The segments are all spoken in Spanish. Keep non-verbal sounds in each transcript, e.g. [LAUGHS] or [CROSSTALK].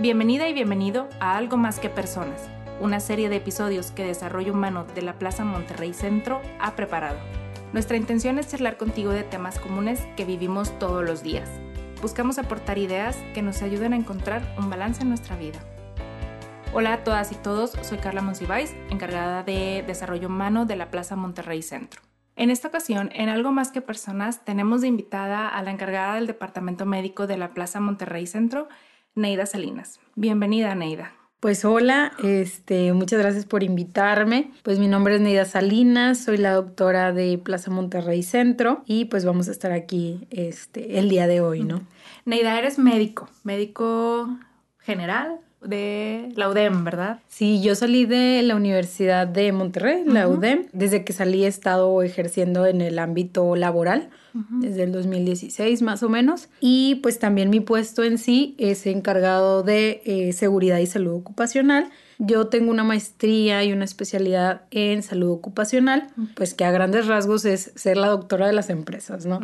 Bienvenida y bienvenido a Algo Más que Personas, una serie de episodios que Desarrollo Humano de la Plaza Monterrey Centro ha preparado. Nuestra intención es charlar contigo de temas comunes que vivimos todos los días. Buscamos aportar ideas que nos ayuden a encontrar un balance en nuestra vida. Hola a todas y todos, soy Carla Monsiváis, encargada de Desarrollo Humano de la Plaza Monterrey Centro. En esta ocasión, en Algo Más que Personas, tenemos de invitada a la encargada del Departamento Médico de la Plaza Monterrey Centro, Neida Salinas. Bienvenida, Neida. Pues hola, este, muchas gracias por invitarme. Pues mi nombre es Neida Salinas, soy la doctora de Plaza Monterrey Centro y pues vamos a estar aquí este, el día de hoy, ¿no? Neida, eres médico, médico general, de la UDEM, ¿verdad? Sí, yo salí de la Universidad de Monterrey, la UDEM. Desde que salí he estado ejerciendo en el ámbito laboral, desde el 2016 más o menos. Y pues también mi puesto en sí es encargado de eh, seguridad y salud ocupacional yo tengo una maestría y una especialidad en salud ocupacional, pues que a grandes rasgos es ser la doctora de las empresas, ¿no?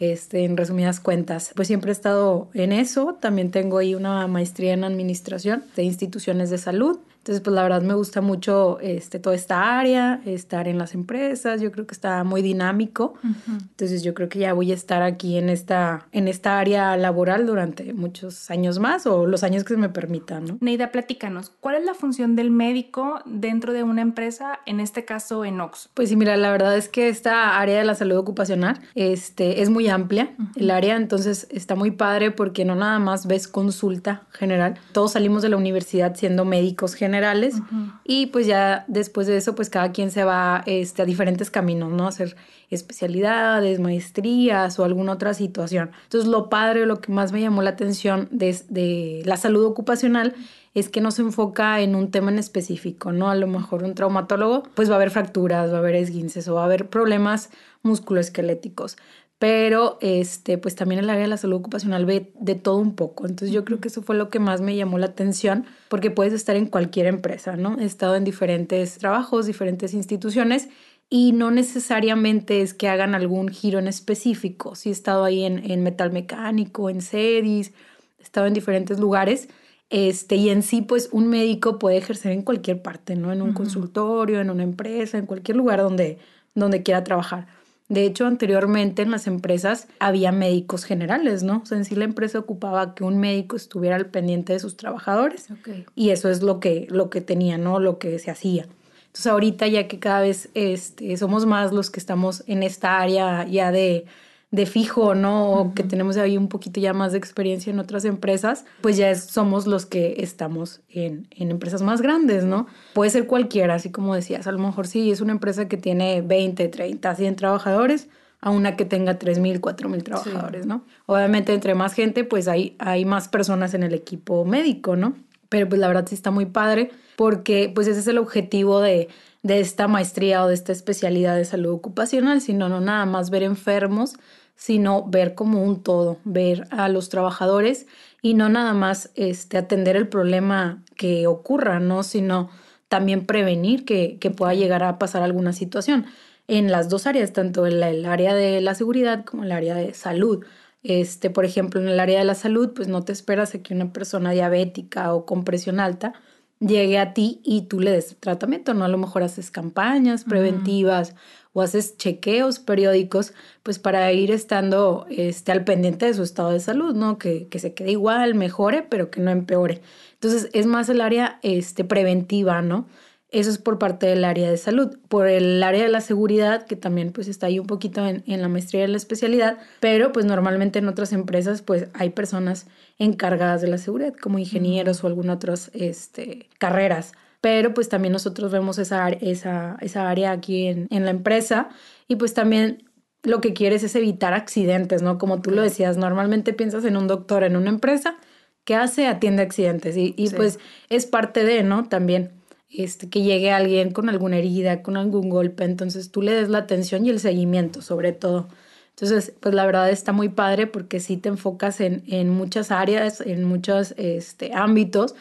Este, en resumidas cuentas, pues siempre he estado en eso. También tengo ahí una maestría en administración de instituciones de salud. Entonces, pues la verdad me gusta mucho este, toda esta área, estar en las empresas, yo creo que está muy dinámico. Entonces, yo creo que ya voy a estar aquí en esta, en esta área laboral durante muchos años más o los años que se me permitan, ¿no? Neida, platícanos, ¿cuál es la función del médico dentro de una empresa, en este caso en Ox? Pues sí, mira, la verdad es que esta área de la salud ocupacional este, es muy amplia, el área, entonces está muy padre porque no nada más ves consulta general, todos salimos de la universidad siendo médicos generales generales y pues ya después de eso pues cada quien se va este, a diferentes caminos, ¿no? hacer especialidades, maestrías o alguna otra situación. Entonces lo padre, lo que más me llamó la atención de, de la salud ocupacional es que no se enfoca en un tema en específico, ¿no? A lo mejor un traumatólogo, pues va a haber fracturas, va a haber esguinces o va a haber problemas musculoesqueléticos pero este, pues también el área de la salud ocupacional ve de todo un poco. Entonces yo creo que eso fue lo que más me llamó la atención, porque puedes estar en cualquier empresa, ¿no? He estado en diferentes trabajos, diferentes instituciones, y no necesariamente es que hagan algún giro en específico. Sí he estado ahí en, en metal mecánico, en CEDIS, he estado en diferentes lugares. Este, y en sí, pues un médico puede ejercer en cualquier parte, ¿no? En un consultorio, en una empresa, en cualquier lugar donde, donde quiera trabajar. De hecho, anteriormente en las empresas había médicos generales, ¿no? O sea, en sí la empresa ocupaba que un médico estuviera al pendiente de sus trabajadores. Y eso es lo que, lo que tenía, ¿no? Lo que se hacía. Entonces ahorita ya que cada vez este, somos más los que estamos en esta área ya de de fijo, ¿no? O que tenemos ahí un poquito ya más de experiencia en otras empresas, pues ya somos los que estamos en, en, empresas más grandes, ¿no? Puede ser cualquiera, así como decías, a lo mejor sí es una empresa que tiene 20, 30, 100 trabajadores, a una que tenga 3.000, 4.000 trabajadores, ¿no? Obviamente entre más gente, pues hay, hay más personas en el equipo médico, ¿no? Pero pues la verdad sí está muy padre porque pues ese es el objetivo de, de esta maestría o de esta especialidad de salud ocupacional, sino no nada más ver enfermos, sino ver como un todo, ver a los trabajadores y no nada más este, atender el problema que ocurra, ¿no? sino también prevenir que, que pueda llegar a pasar alguna situación en las dos áreas, tanto en el área de la seguridad como en el área de salud. Este, por ejemplo, en el área de la salud, pues no te esperas a que una persona diabética o con presión alta llegue a ti y tú le des tratamiento, ¿no? A lo mejor haces campañas preventivas o haces chequeos periódicos, pues para ir estando este, al pendiente de su estado de salud, ¿no? Que, que se quede igual, mejore, pero que no empeore. Entonces, es más el área este, preventiva, ¿no? Eso es por parte del área de salud. Por el área de la seguridad, que también pues está ahí un poquito en, en, la maestría de la especialidad, pero pues normalmente en otras empresas pues hay personas encargadas de la seguridad, como ingenieros o algunas otras este, carreras. Pero pues también nosotros vemos esa, esa, esa área aquí en, en la empresa y pues también lo que quieres es evitar accidentes, ¿no? Como tú lo decías, normalmente piensas en un doctor en una empresa que hace, atiende accidentes y, y pues es parte de, ¿no? También este, que llegue alguien con alguna herida, con algún golpe, entonces tú le des la atención y el seguimiento sobre todo. Entonces, pues la verdad está muy padre porque sí te enfocas en, en muchas áreas, en muchos este, ámbitos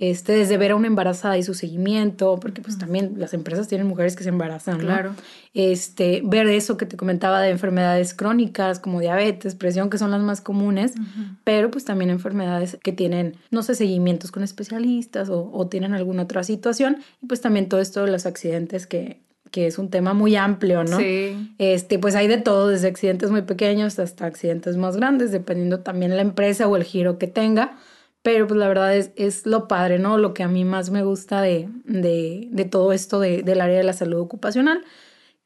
este, desde ver a una embarazada y su seguimiento, porque pues también las empresas tienen mujeres que se embarazan, ¿no? Claro. Este, ver eso que te comentaba de enfermedades crónicas como diabetes, presión, que son las más comunes, pero pues también enfermedades que tienen, no sé, seguimientos con especialistas o, o tienen alguna otra situación, y pues también todo esto de los accidentes que, que es un tema muy amplio, ¿no? Sí. Este, pues hay de todo, desde accidentes muy pequeños hasta accidentes más grandes, dependiendo también la empresa o el giro que tenga. Pero pues la verdad es, es lo padre, ¿no? Lo que a mí más me gusta de, de, de todo esto de, del área de la salud ocupacional,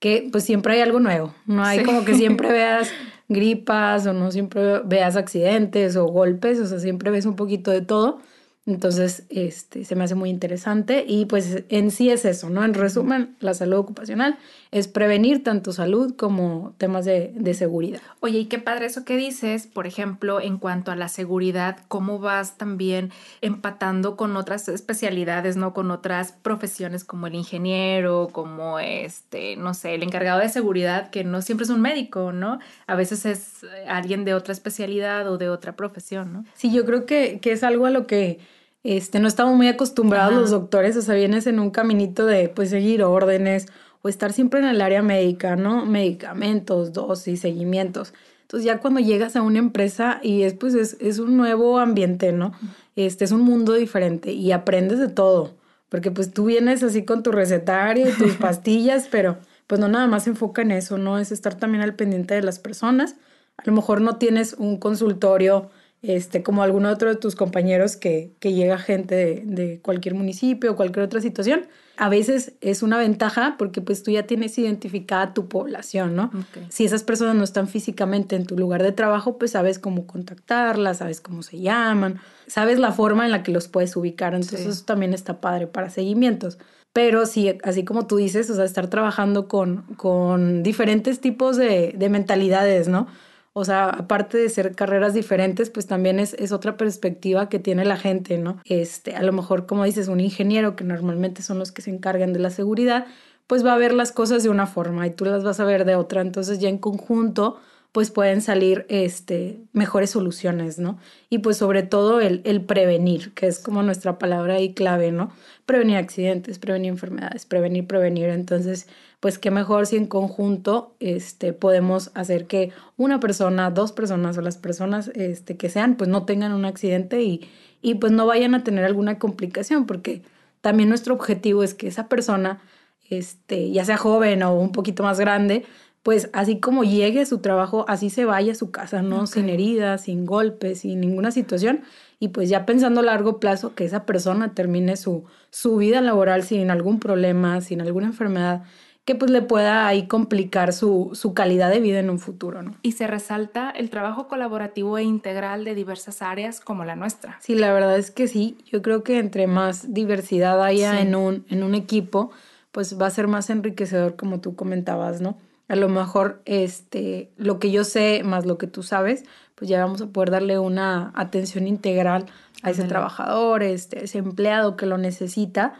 que pues siempre hay algo nuevo. No hay Sí. como que siempre [LAUGHS] veas gripas o no siempre veas accidentes o golpes, o sea, siempre ves un poquito de todo. Entonces, este, se me hace muy interesante y pues en sí es eso, ¿no? En resumen, la salud ocupacional es prevenir tanto salud como temas de, de seguridad. Oye, y qué padre eso que dices, por ejemplo, en cuanto a la seguridad, cómo vas también empatando con otras especialidades, ¿no? Con otras profesiones como el ingeniero, como este, no sé, el encargado de seguridad, que no siempre es un médico, ¿no? A veces es alguien de otra especialidad o de otra profesión, ¿no? Sí, yo creo que, que es algo a lo que este, no estamos muy acostumbrados Ajá. los doctores, o sea, vienes en un caminito de pues seguir órdenes o estar siempre en el área médica, ¿no? Medicamentos, dosis, seguimientos. Entonces ya cuando llegas a una empresa y es pues es, es un nuevo ambiente, ¿no? Este es un mundo diferente y aprendes de todo, porque pues tú vienes así con tu recetario y tus [LAUGHS] pastillas, pero pues no nada más se enfoca en eso, ¿no? Es estar también al pendiente de las personas. A lo mejor no tienes un consultorio este, como algún otro de tus compañeros que, que llega gente de, de, cualquier municipio o cualquier otra situación, a veces es una ventaja porque pues tú ya tienes identificada tu población, ¿no? Okay. Si esas personas no están físicamente en tu lugar de trabajo, pues sabes cómo contactarlas, sabes cómo se llaman, sabes la forma en la que los puedes ubicar, entonces sí. eso también está padre para seguimientos. Pero sí, así como tú dices, o sea, estar trabajando con, con diferentes tipos de, de mentalidades, ¿no? O sea, aparte de ser carreras diferentes, pues también es, es, otra perspectiva que tiene la gente, ¿no? Este, a lo mejor, como dices, un ingeniero, que normalmente son los que se encargan de la seguridad, pues va a ver las cosas de una forma y tú las vas a ver de otra. Entonces ya en conjunto, pues pueden salir este, mejores soluciones, ¿no? Y pues sobre todo el, el prevenir, que es como nuestra palabra ahí clave, ¿no? Prevenir accidentes, prevenir enfermedades, prevenir, prevenir. Entonces, pues qué mejor si en conjunto este, podemos hacer que una persona, dos personas o las personas este, que sean, pues no tengan un accidente y, y pues no vayan a tener alguna complicación, porque también nuestro objetivo es que esa persona, este, ya sea joven o un poquito más grande, pues así como llegue a su trabajo, así se vaya a su casa, ¿no? Okay. Sin heridas, sin golpes, sin ninguna situación. Y pues ya pensando a largo plazo que esa persona termine su, su vida laboral sin algún problema, sin alguna enfermedad que pues le pueda ahí complicar su, su calidad de vida en un futuro, ¿no? Y se resalta el trabajo colaborativo e integral de diversas áreas como la nuestra. Sí, la verdad es que sí. Yo creo que entre más diversidad haya sí. en, un, en un equipo, pues va a ser más enriquecedor, como tú comentabas, ¿no? A lo mejor este, lo que yo sé más lo que tú sabes, pues ya vamos a poder darle una atención integral a ese trabajador, este, ese empleado que lo necesita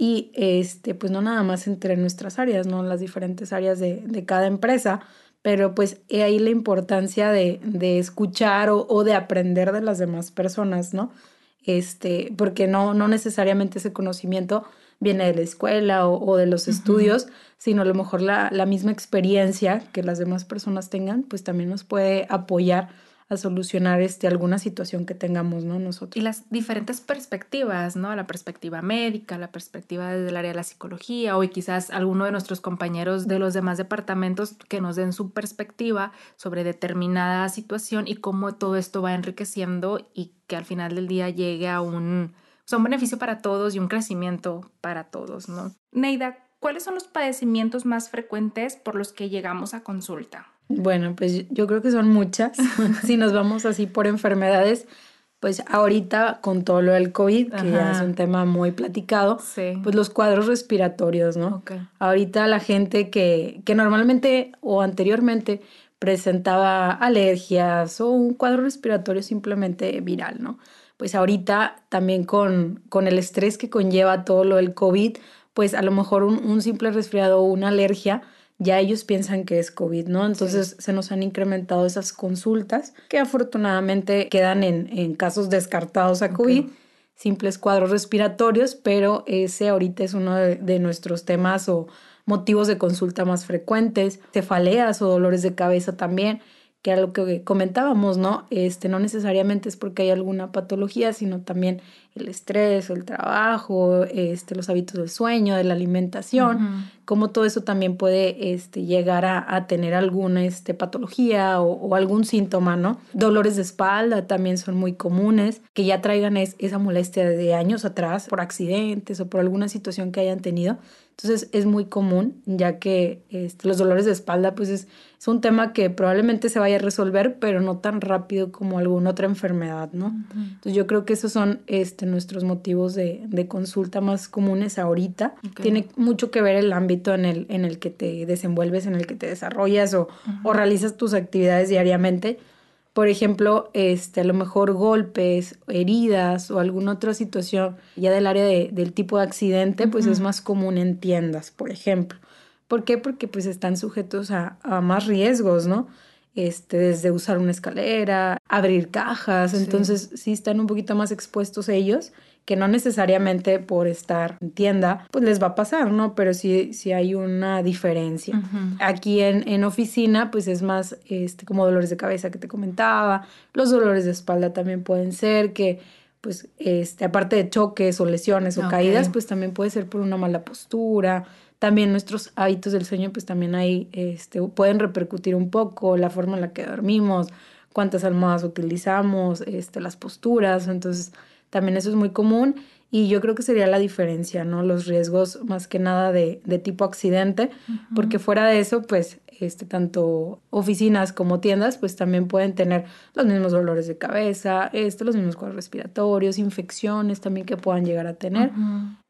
y este, pues no nada más entre nuestras áreas, ¿no? Las diferentes áreas de, de cada empresa, pero pues he ahí la importancia de, de escuchar o, o, de aprender de las demás personas, ¿no? Este, porque no, no necesariamente ese conocimiento viene de la escuela o, o de los uh -huh. estudios, sino a lo mejor la, la misma experiencia que las demás personas tengan, pues también nos puede apoyar a solucionar este, alguna situación que tengamos, ¿no? Nosotros. Y las diferentes perspectivas, ¿no? La perspectiva médica, la perspectiva desde el área de la psicología, o quizás alguno de nuestros compañeros de los demás departamentos que nos den su perspectiva sobre determinada situación y cómo todo esto va enriqueciendo y que al final del día llegue a un, o sea, un beneficio para todos y un crecimiento para todos, ¿no? Neida, ¿cuáles son los padecimientos más frecuentes por los que llegamos a consulta? Bueno, pues yo creo que son muchas. [LAUGHS] si nos vamos así por enfermedades, pues ahorita con todo lo del COVID, Ajá. que ya es un tema muy platicado, sí. pues los cuadros respiratorios, ¿no? Okay. Ahorita la gente que, que normalmente o anteriormente presentaba alergias o un cuadro respiratorio simplemente viral, ¿no? Pues ahorita también con, con el estrés que conlleva todo lo del COVID, pues a lo mejor un, un simple resfriado o una alergia, ya ellos piensan que es COVID, ¿no? Entonces sí. se nos han incrementado esas consultas que afortunadamente quedan en, en casos descartados a COVID. Okay. simples cuadros respiratorios, pero ese ahorita es uno de, nuestros temas o motivos de consulta más frecuentes, cefaleas o dolores de cabeza también que era lo que comentábamos, ¿no? Este, no necesariamente es porque hay alguna patología, sino también el estrés, el trabajo, este, los hábitos del sueño, de la alimentación, como todo eso también puede este, llegar a, tener alguna este, patología o, algún síntoma, ¿no? Dolores de espalda también son muy comunes, que ya traigan esa molestia de años atrás por accidentes o por alguna situación que hayan tenido. Entonces es muy común, ya que este, los dolores de espalda, pues es, es, un tema que probablemente se vaya a resolver, pero no tan rápido como alguna otra enfermedad, ¿no? Entonces yo creo que esos son este, nuestros motivos de, de consulta más comunes ahorita. Tiene mucho que ver el ámbito en el, en el que te desenvuelves, en el que te desarrollas o, o realizas tus actividades diariamente por ejemplo, este, a lo mejor golpes, heridas o alguna otra situación ya del área del tipo de accidente, pues es más común en tiendas, por ejemplo. ¿Por qué? Porque pues están sujetos a, a más riesgos, ¿no? Este, desde usar una escalera, abrir cajas, entonces sí están un poquito más expuestos ellos que no necesariamente por estar en tienda, pues les va a pasar, ¿no? Pero sí, sí hay una diferencia. Aquí en, en, oficina, pues es más este, como dolores de cabeza que te comentaba, los dolores de espalda también pueden ser que pues este, aparte de choques o lesiones o caídas, pues también puede ser por una mala postura. También nuestros hábitos del sueño, pues también ahí este, pueden repercutir un poco, la forma en la que dormimos, cuántas almohadas utilizamos, este, las posturas. Entonces, también eso es muy común y yo creo que sería la diferencia, ¿no? Los riesgos más que nada de, de tipo accidente, porque fuera de eso, pues, este, tanto oficinas como tiendas, pues también pueden tener los mismos dolores de cabeza, este, los mismos cuadros respiratorios, infecciones también que puedan llegar a tener.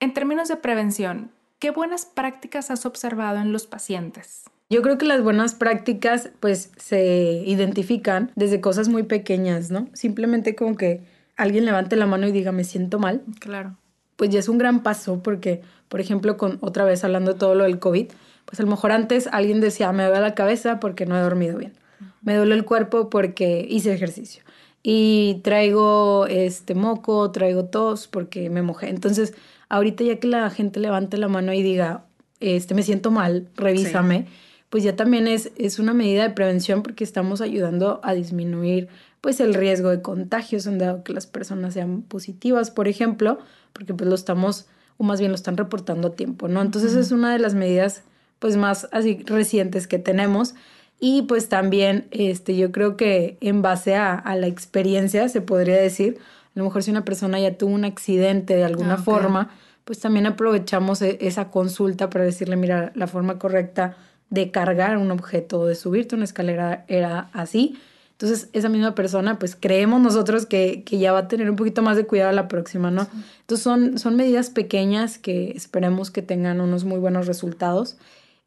En términos de prevención, ¿qué buenas prácticas has observado en los pacientes? Yo creo que las buenas prácticas pues se identifican desde cosas muy pequeñas, ¿no? Simplemente como que alguien levante la mano y diga me siento mal, claro. pues ya es un gran paso porque, por ejemplo, con otra vez hablando de todo lo del COVID, pues a lo mejor antes alguien decía me duele la cabeza porque no he dormido bien, me duele el cuerpo porque hice ejercicio y traigo este moco, traigo tos porque me mojé. Entonces, ahorita ya que la gente levante la mano y diga, este me siento mal, revísame, pues ya también es, es una medida de prevención porque estamos ayudando a disminuir pues el riesgo de contagios, en dado que las personas sean positivas, por ejemplo, porque pues lo estamos, o más bien lo están reportando a tiempo, ¿no? Entonces es una de las medidas pues más así recientes que tenemos. Y pues también este, yo creo que en base a, la experiencia se podría decir, a lo mejor si una persona ya tuvo un accidente de alguna ah, forma, pues también aprovechamos e, esa consulta para decirle, mira, la forma correcta de cargar un objeto o de subirte una escalera era así entonces, esa misma persona, pues creemos nosotros que, que, ya va a tener un poquito más de cuidado la próxima, ¿no? Entonces, son, son medidas pequeñas que esperemos que tengan unos muy buenos resultados.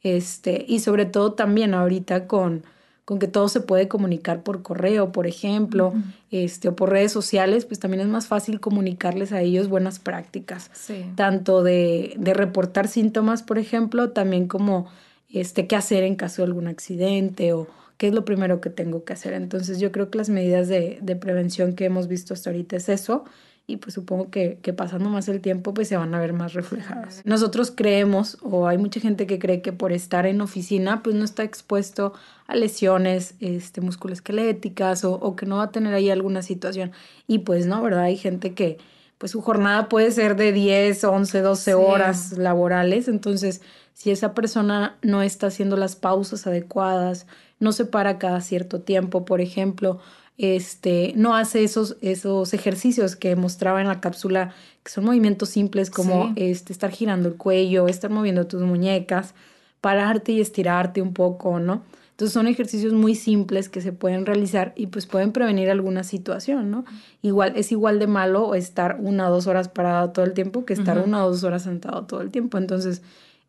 Este, y sobre todo también ahorita con, con que todo se puede comunicar por correo, por ejemplo, este, o por redes sociales, pues también es más fácil comunicarles a ellos buenas prácticas. Tanto de, de reportar síntomas, por ejemplo, también como este, qué hacer en caso de algún accidente o qué es lo primero que tengo que hacer. Entonces yo creo que las medidas de, prevención que hemos visto hasta ahorita es eso y pues supongo que, pasando más el tiempo pues se van a ver más reflejadas. Nosotros creemos o hay mucha gente que cree que por estar en oficina pues no está expuesto a lesiones este, musculoesqueléticas o, o que no va a tener ahí alguna situación y pues no, ¿verdad? Hay gente que pues su jornada puede ser de 10, 11, 12 horas laborales, entonces si esa persona no está haciendo las pausas adecuadas, no se para cada cierto tiempo, por ejemplo, este, no hace esos, esos ejercicios que mostraba en la cápsula, que son movimientos simples como este, estar girando el cuello, estar moviendo tus muñecas, pararte y estirarte un poco, ¿no? Entonces son ejercicios muy simples que se pueden realizar y pues pueden prevenir alguna situación, ¿no? Igual, es igual de malo estar una o dos horas parado todo el tiempo que estar una o dos horas sentado todo el tiempo. Entonces,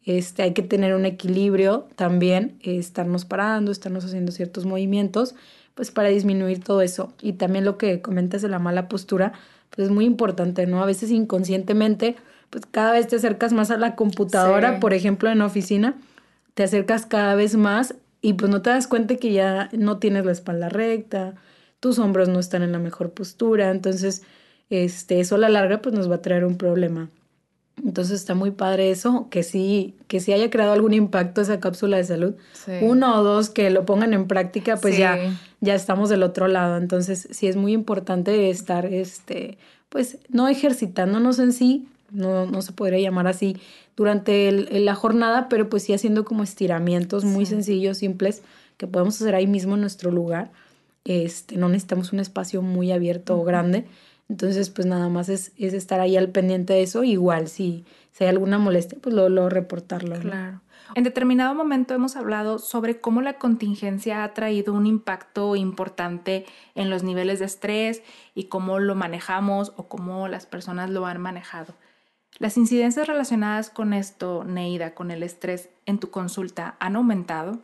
este, hay que tener un equilibrio también, estarnos parando, estarnos haciendo ciertos movimientos, pues para disminuir todo eso. Y también lo que comentas de la mala postura, pues es muy importante, ¿no? A veces inconscientemente, pues cada vez te acercas más a la computadora, por ejemplo, en oficina, te acercas cada vez más y pues no te das cuenta que ya no tienes la espalda recta, tus hombros no están en la mejor postura, entonces este, eso a la larga pues nos va a traer un problema. Entonces está muy padre eso, que sí, que sí haya creado algún impacto esa cápsula de salud. Uno o dos que lo pongan en práctica, pues ya, ya estamos del otro lado. Entonces sí es muy importante estar, este, pues no ejercitándonos en sí, no, no se podría llamar así durante la jornada, pero pues sí haciendo como estiramientos muy sencillos, simples, que podemos hacer ahí mismo en nuestro lugar. Este, no necesitamos un espacio muy abierto o grande entonces, pues nada más es, es estar ahí al pendiente de eso. Igual, si, si hay alguna molestia, pues luego, reportarlo. Claro. En determinado momento hemos hablado sobre cómo la contingencia ha traído un impacto importante en los niveles de estrés y cómo lo manejamos o cómo las personas lo han manejado. ¿Las incidencias relacionadas con esto, Neida, con el estrés en tu consulta, han aumentado?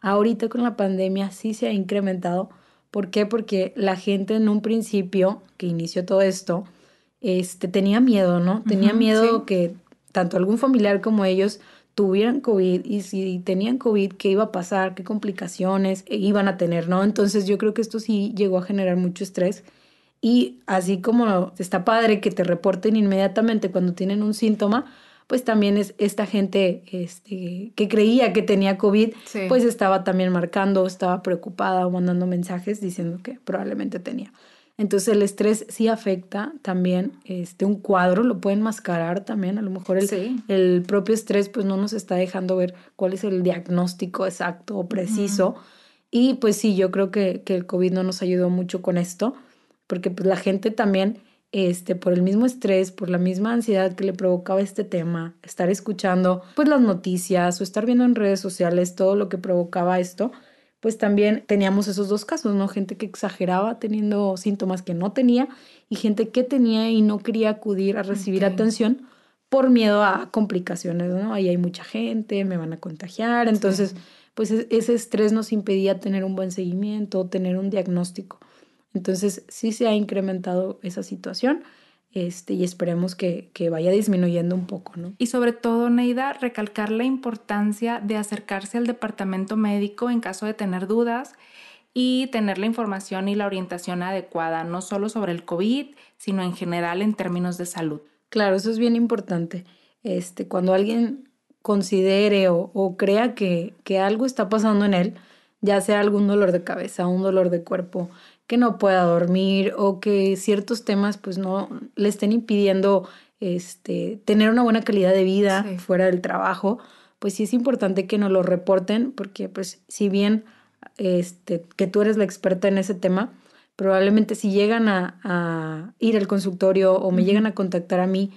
Ahorita con la pandemia sí se ha incrementado ¿Por qué? Porque la gente en un principio que inició todo esto, este, tenía miedo, ¿no? Tenía miedo que tanto algún familiar como ellos tuvieran COVID y si tenían COVID, qué iba a pasar, qué complicaciones iban a tener, ¿no? Entonces yo creo que esto sí llegó a generar mucho estrés. Y así como está padre que te reporten inmediatamente cuando tienen un síntoma, pues también es esta gente este, que creía que tenía COVID, pues estaba también marcando, estaba preocupada o mandando mensajes diciendo que probablemente tenía. Entonces el estrés sí afecta también este, un cuadro, lo pueden mascarar también, a lo mejor el, el propio estrés pues no nos está dejando ver cuál es el diagnóstico exacto o preciso. Y pues sí, yo creo que, que el COVID no nos ayudó mucho con esto, porque pues la gente también este, por el mismo estrés, por la misma ansiedad que le provocaba este tema, estar escuchando pues las noticias o estar viendo en redes sociales todo lo que provocaba esto, pues también teníamos esos dos casos, ¿no? Gente que exageraba teniendo síntomas que no tenía y gente que tenía y no quería acudir a recibir atención por miedo a complicaciones, ¿no? Ahí hay mucha gente, me van a contagiar, entonces pues e-, ese estrés nos impedía tener un buen seguimiento, tener un diagnóstico. Entonces sí se ha incrementado esa situación este, y esperemos que, que, vaya disminuyendo un poco. ¿no? Y sobre todo, Neida, recalcar la importancia de acercarse al departamento médico en caso de tener dudas y tener la información y la orientación adecuada, no solo sobre el COVID, sino en general en términos de salud. Claro, eso es bien importante. Este, cuando alguien considere o, o crea que, que algo está pasando en él, ya sea algún dolor de cabeza, un dolor de cuerpo, que no pueda dormir o que ciertos temas pues no le estén impidiendo este, tener una buena calidad de vida fuera del trabajo, pues sí es importante que nos lo reporten porque pues si bien este, que tú eres la experta en ese tema, probablemente si llegan a, ir al consultorio o me llegan a contactar a mí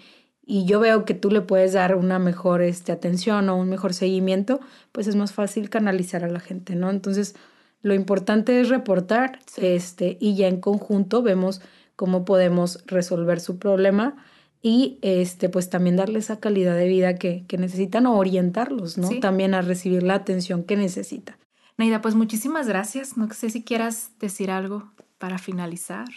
y yo veo que tú le puedes dar una mejor este, atención o un mejor seguimiento, pues es más fácil canalizar a la gente, ¿no? Entonces, lo importante es reportar este, y ya en conjunto vemos cómo podemos resolver su problema y este, pues también darle esa calidad de vida que, que necesitan o orientarlos, ¿no? También a recibir la atención que necesitan. Neida, pues muchísimas gracias. No sé si quieras decir algo para finalizar.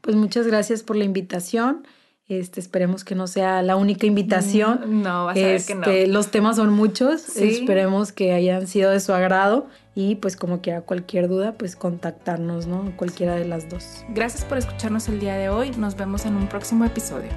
Pues muchas gracias por la invitación. Este, esperemos que no sea la única invitación. Mm, no, vas a ver que no. Este, los temas son muchos. Esperemos que hayan sido de su agrado. Y pues como quiera cualquier duda, pues contactarnos, ¿no? Cualquiera de las dos. Gracias por escucharnos el día de hoy. Nos vemos en un próximo episodio.